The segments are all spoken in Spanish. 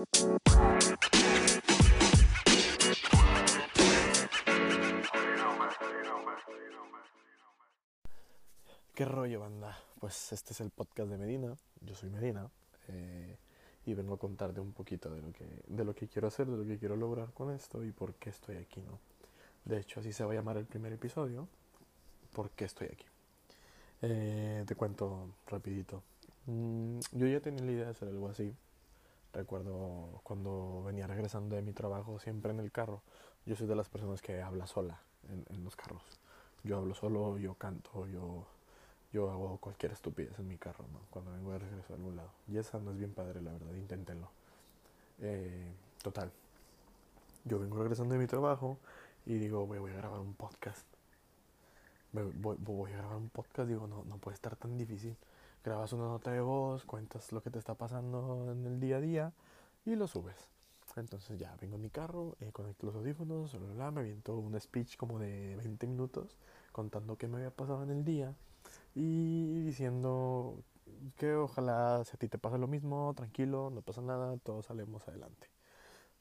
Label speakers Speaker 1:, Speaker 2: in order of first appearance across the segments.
Speaker 1: ¿Qué rollo, banda? Pues este es el podcast de Medina. Yo soy Medina. eh, y vengo a contarte un poquito de lo, que, de lo que quiero hacer, de lo que quiero lograr con esto y por qué estoy aquí, ¿no? De hecho, así se va a llamar el primer episodio. ¿Por qué estoy aquí? Eh, te cuento rapidito. Mm, yo ya tenía la idea de hacer algo así. Recuerdo cuando venía regresando de mi trabajo, siempre en el carro. Yo soy de las personas que habla sola en, en los carros. Yo hablo solo, yo canto, yo yo hago cualquier estupidez en mi carro, ¿no? Cuando vengo de regreso a algún lado. Y esa no es bien padre, la verdad, inténtenlo. Eh, total. Yo vengo regresando de mi trabajo y digo, voy, a grabar un podcast. Voy, voy a grabar un podcast, digo, no, no puede estar tan difícil. Grabas una nota de voz, cuentas lo que te está pasando en el día a día y lo subes. Entonces ya vengo en mi carro, eh, conecto los audífonos, bla, bla, me aviento un speech como de 20 minutos contando qué me había pasado en el día y diciendo que ojalá si a ti te pasa lo mismo, tranquilo, no pasa nada, todos salimos adelante.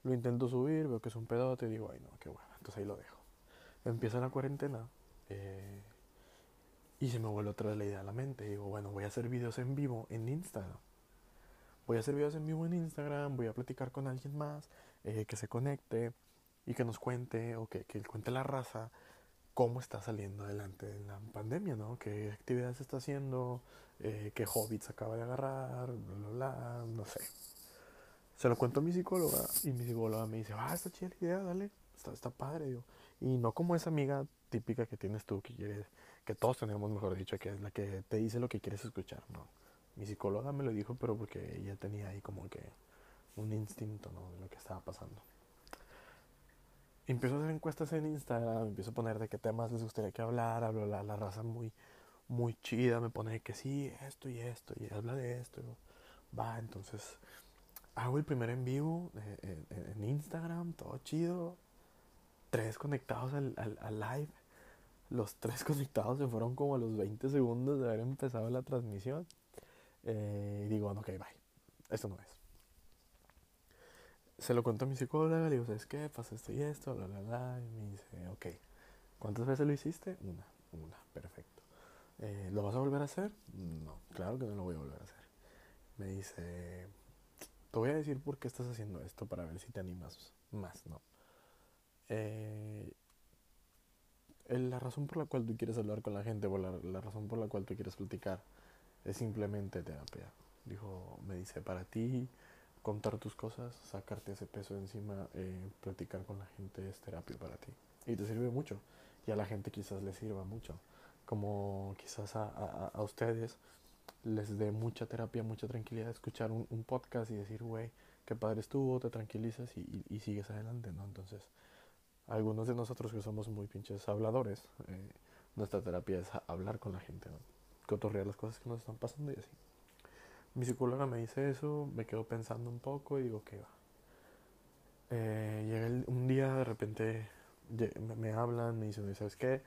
Speaker 1: Lo intento subir, veo que es un pedote y digo, ay no, qué bueno, entonces ahí lo dejo. Empieza la cuarentena eh, y se me vuelve otra vez la idea a la mente. Digo, bueno, voy a hacer videos en vivo en Instagram. Voy a hacer videos en vivo en Instagram, voy a platicar con alguien más eh, que se conecte y que nos cuente o que, que cuente la raza cómo está saliendo adelante en la pandemia, ¿no? ¿Qué actividades está haciendo? Eh, ¿Qué hobbits acaba de agarrar? Bla, bla, bla, no sé. Se lo cuento a mi psicóloga y mi psicóloga me dice, ah, está chida la idea, dale, está, está padre. Digo. Y no como esa amiga típica que tienes tú, que quieres, que todos tenemos, mejor dicho, que es la que te dice lo que quieres escuchar, ¿no? Mi psicóloga me lo dijo, pero porque ella tenía ahí como que un instinto, ¿no? De lo que estaba pasando empiezo a hacer encuestas en Instagram, empiezo a poner de qué temas les gustaría que hablara, hablo la, la raza muy, muy chida, me pone que sí, esto y esto, y habla de esto. Va, entonces hago el primer en vivo en, en, en Instagram, todo chido. Tres conectados al, al, al, live. Los tres conectados se fueron como a los 20 segundos de haber empezado la transmisión. Eh, y digo, ok, bye. Esto no es se lo cuento a mi psicóloga, le digo, ¿sabes qué? Pasa esto y esto, bla, bla, bla. Y me dice, ok, ¿cuántas veces lo hiciste? Una, una, perfecto. Eh, ¿Lo vas a volver a hacer? No, claro que no lo voy a volver a hacer. Me dice, te voy a decir por qué estás haciendo esto para ver si te animas más, ¿no? Eh, la razón por la cual tú quieres hablar con la gente, o la, la razón por la cual tú quieres platicar, es simplemente terapia. Dijo, me dice, para ti contar tus cosas, sacarte ese peso de encima, eh, platicar con la gente es terapia para ti. Y te sirve mucho. Y a la gente quizás les sirva mucho. Como quizás a, a, a ustedes les dé mucha terapia, mucha tranquilidad escuchar un, un podcast y decir, güey, qué padre estuvo, te tranquilizas y, y, y, sigues adelante, ¿no? Entonces, algunos de nosotros que somos muy pinches habladores, eh, nuestra terapia es hablar con la gente, ¿no? Cotorrear las cosas que nos están pasando y así. Mi psicóloga me dice eso, me quedo pensando un poco y digo, ¿qué va? Eh, llega el, un día, de repente me, hablan, me dicen, ¿sabes qué?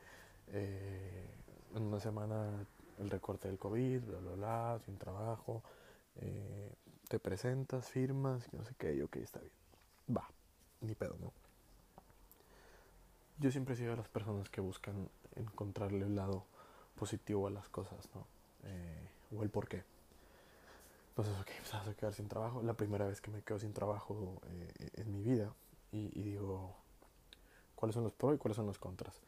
Speaker 1: Eh, en una semana el recorte del COVID, bla, bla, bla, sin trabajo, eh, te presentas, firmas, no sé qué, y ok, está bien. Va, ni pedo, ¿no? Yo siempre he sido de las personas que buscan encontrarle el lado positivo a las cosas, ¿no? Eh, o el por qué. Entonces, ok, pues vas a quedar sin trabajo. La primera vez que me quedo sin trabajo eh, en mi vida. Y, y, digo, ¿cuáles son los pros y cuáles son los contras?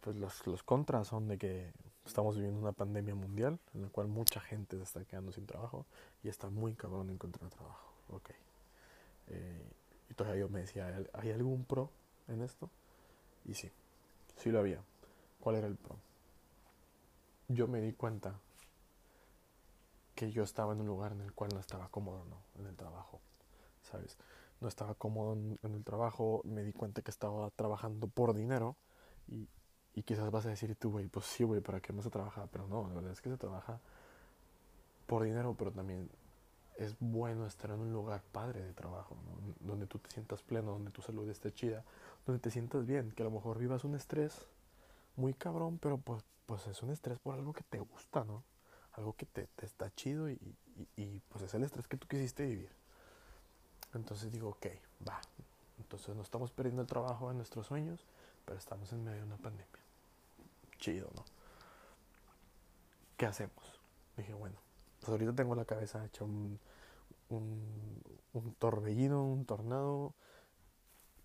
Speaker 1: Pues los, los, contras son de que estamos viviendo una pandemia mundial en la cual mucha gente se está quedando sin trabajo y está muy cabrón encontrar trabajo. Ok. Eh, y todavía yo me decía, ¿hay algún pro en esto? Y sí, sí lo había. ¿Cuál era el pro? Yo me di cuenta que yo estaba en un lugar en el cual no estaba cómodo, ¿no? En el trabajo, ¿sabes? No estaba cómodo en, el trabajo, me di cuenta que estaba trabajando por dinero y, quizás vas a decir tú, güey, pues sí, güey, ¿para qué no se trabaja? Pero no, la verdad es que se trabaja por dinero, pero también es bueno estar en un lugar padre de trabajo, ¿no? donde tú te sientas pleno, donde tu salud esté chida, donde te sientas bien, que a lo mejor vivas un estrés muy cabrón, pero pues, pues es un estrés por algo que te gusta, ¿no? Algo que te, te está chido y, y, y, pues es el estrés que tú quisiste vivir. Entonces digo, ok, va. Entonces no estamos perdiendo el trabajo en nuestros sueños, pero estamos en medio de una pandemia. Chido, ¿no? ¿Qué hacemos? Dije, bueno, pues ahorita tengo la cabeza hecha un, un, un torbellino, un tornado.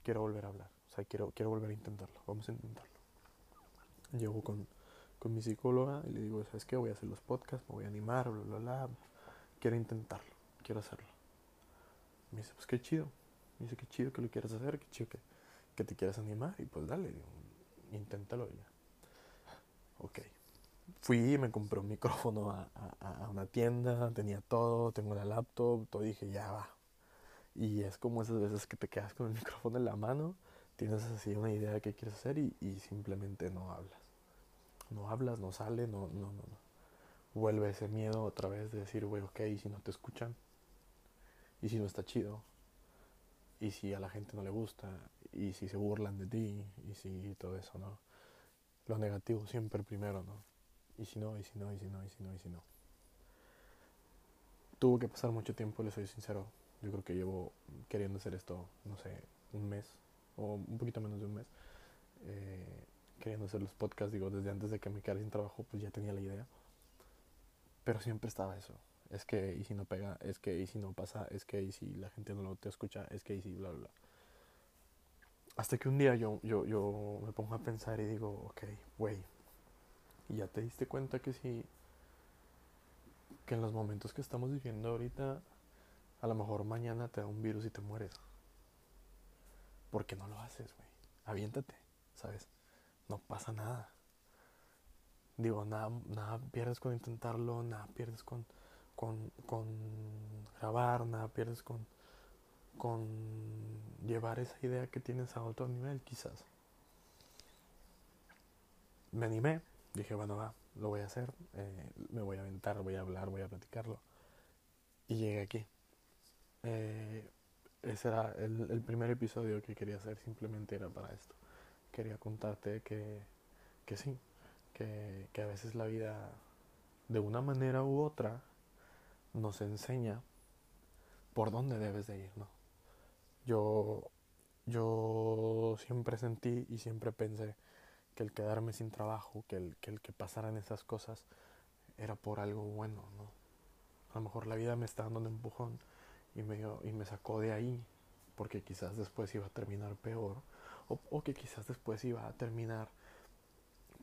Speaker 1: Quiero volver a hablar. O sea, quiero, quiero volver a intentarlo. Vamos a intentarlo. Llego con, con mi psicóloga y le digo, ¿sabes qué? Voy a hacer los podcasts, me voy a animar, bla, bla, bla. Quiero intentarlo, quiero hacerlo. Me dice, pues qué chido. Me dice, qué chido que lo quieras hacer, qué chido que, que te quieras animar. Y pues dale, digo, inténtalo ya. Ok. Fui y me compré un micrófono a, a, a, una tienda, tenía todo, tengo la laptop, todo dije, ya va. Y es como esas veces que te quedas con el micrófono en la mano, tienes así una idea de qué quieres hacer y, y simplemente no hablas. No hablas, no sale, no, no, no, no. Vuelve ese miedo otra vez de decir, güey, ok, ¿y si no te escuchan? ¿Y si no está chido? ¿Y si a la gente no le gusta? ¿Y si se burlan de ti? ¿Y si todo eso, no? Lo negativo siempre primero, ¿no? Y si no, y si no, y si no, y si no, y si no. Tuvo que pasar mucho tiempo, le soy sincero. Yo creo que llevo queriendo hacer esto, no sé, un mes o un poquito menos de un mes. Eh, queriendo hacer los podcasts, digo, desde antes de que me quedara sin trabajo, pues ya tenía la idea. Pero siempre estaba eso. Es que, y si no pega, es que, y si no pasa, es que, y si la gente no lo te escucha, es que, y si, bla, bla. Hasta que un día yo, yo, yo me pongo a pensar y digo, ok, güey, y ya te diste cuenta que si, que en los momentos que estamos viviendo ahorita, a lo mejor mañana te da un virus y te mueres. ¿Por qué no lo haces, güey? Aviéntate, ¿sabes? No pasa nada. Digo, nada, nada pierdes con intentarlo, nada pierdes con, con, con grabar, nada pierdes con, con llevar esa idea que tienes a otro nivel, quizás. Me animé, dije, bueno, va, lo voy a hacer, eh, me voy a aventar, voy a hablar, voy a platicarlo. Y llegué aquí. Eh, ese era el, el, primer episodio que quería hacer, simplemente era para esto. Quería contarte que, que sí, que, que a veces la vida, de una manera u otra, nos enseña por dónde debes de ir, ¿no? Yo, yo siempre sentí y siempre pensé que el quedarme sin trabajo, que el, que el que pasaran esas cosas, era por algo bueno, ¿no? A lo mejor la vida me está dando un empujón y me, y me sacó de ahí, porque quizás después iba a terminar peor, o, o que quizás después iba a terminar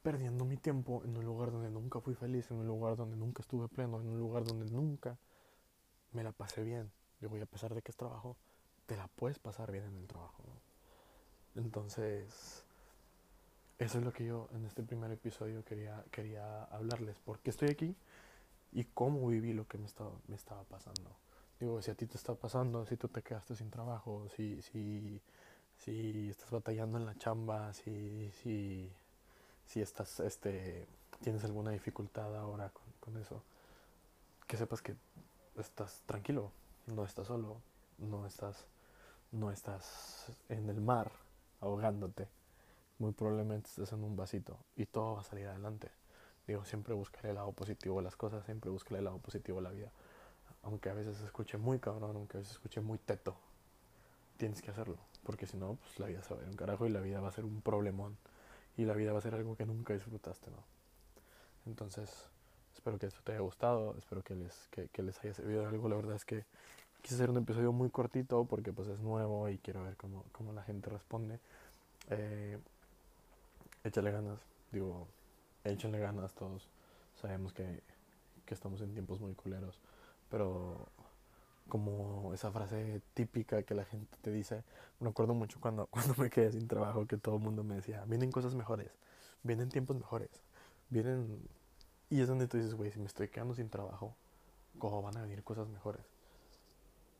Speaker 1: perdiendo mi tiempo en un lugar donde nunca fui feliz, en un lugar donde nunca estuve pleno, en un lugar donde nunca me la pasé bien. Yo voy a pesar de que es trabajo, te la puedes pasar bien en el trabajo. ¿no? Entonces, eso es lo que yo en este primer episodio quería, quería hablarles. ¿Por qué estoy aquí? Y cómo viví lo que me estaba, me estaba pasando. Digo, si a ti te está pasando, si tú te quedaste sin trabajo, si, si, si estás batallando en la chamba, si, si, si estás, este, tienes alguna dificultad ahora con, con eso, que sepas que estás tranquilo, no estás solo, no estás, no estás en el mar ahogándote. Muy probablemente estés en un vasito y todo va a salir adelante. Digo, siempre buscaré el lado positivo de las cosas, siempre buscaré el lado positivo de la vida. Aunque a veces se escuche muy cabrón, aunque a veces se escuche muy teto, tienes que hacerlo. Porque si no, pues la vida se va a ir un carajo y la vida va a ser un problemón. Y la vida va a ser algo que nunca disfrutaste, ¿no? Entonces, espero que esto te haya gustado, espero que les, que, que les haya servido de algo. La verdad es que quise hacer un episodio muy cortito porque pues es nuevo y quiero ver cómo, cómo la gente responde. Eh, échale ganas, digo, échale ganas todos. Sabemos que, que estamos en tiempos muy culeros, pero como esa frase típica que la gente te dice, me acuerdo mucho cuando, cuando me quedé sin trabajo, que todo el mundo me decía, vienen cosas mejores, vienen tiempos mejores, vienen... Y es donde tú dices, güey, si me estoy quedando sin trabajo, ¿cómo van a venir cosas mejores?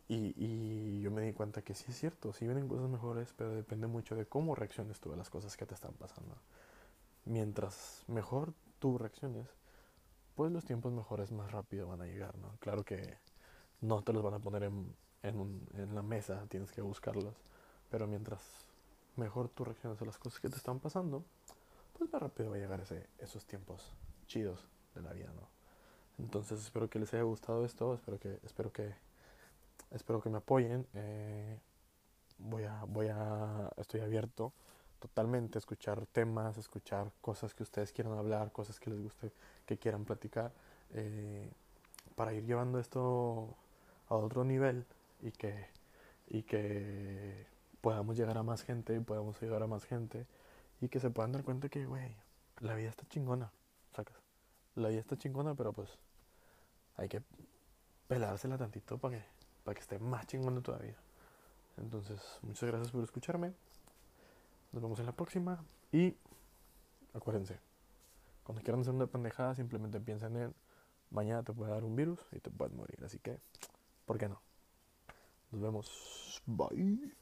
Speaker 1: Y, y, yo me di cuenta que sí es cierto, sí vienen cosas mejores, pero depende mucho de cómo reacciones tú a las cosas que te están pasando. Mientras mejor tú reacciones, pues los tiempos mejores más rápido van a llegar, ¿no? Claro que no te los van a poner en, en, un, en la mesa, tienes que buscarlos, pero mientras mejor tú reacciones a las cosas que te están pasando, pues más rápido va a llegar ese, esos tiempos chidos de la vida, ¿no? Entonces espero que les haya gustado esto, espero que, espero que espero que me apoyen. Eh, voy a, voy a, estoy abierto totalmente a escuchar temas, escuchar cosas que ustedes quieran hablar, cosas que les guste, que quieran platicar, eh, para ir llevando esto a otro nivel y que, y que podamos llegar a más gente, podamos ayudar a más gente y que se puedan dar cuenta que, güey, la vida está chingona, sacas. La vida está chingona, pero pues hay que pelársela tantito para que, para que esté más chingona todavía. Entonces, muchas gracias por escucharme. Nos vemos en la próxima. Y acuérdense, cuando quieran hacer una pendejada, simplemente piensen en mañana te puede dar un virus y te puedes morir. Así que, ¿por qué no? Nos vemos. Bye.